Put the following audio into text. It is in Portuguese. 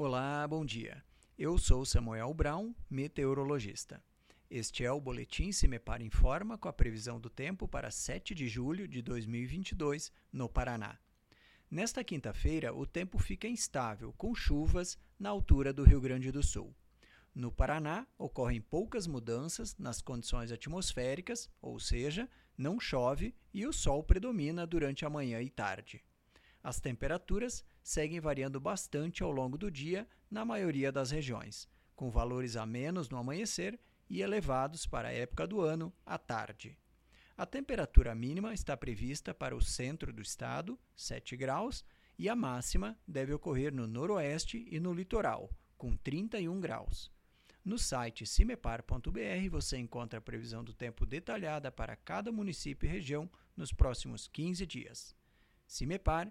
Olá, bom dia. Eu sou Samuel Brown, meteorologista. Este é o Boletim Cimepar Informa com a previsão do tempo para 7 de julho de 2022 no Paraná. Nesta quinta-feira, o tempo fica instável, com chuvas na altura do Rio Grande do Sul. No Paraná, ocorrem poucas mudanças nas condições atmosféricas, ou seja, não chove e o sol predomina durante a manhã e tarde. As temperaturas seguem variando bastante ao longo do dia na maioria das regiões, com valores a menos no amanhecer e elevados para a época do ano à tarde. A temperatura mínima está prevista para o centro do estado, 7 graus, e a máxima deve ocorrer no noroeste e no litoral, com 31 graus. No site cimepar.br você encontra a previsão do tempo detalhada para cada município e região nos próximos 15 dias. Cimepar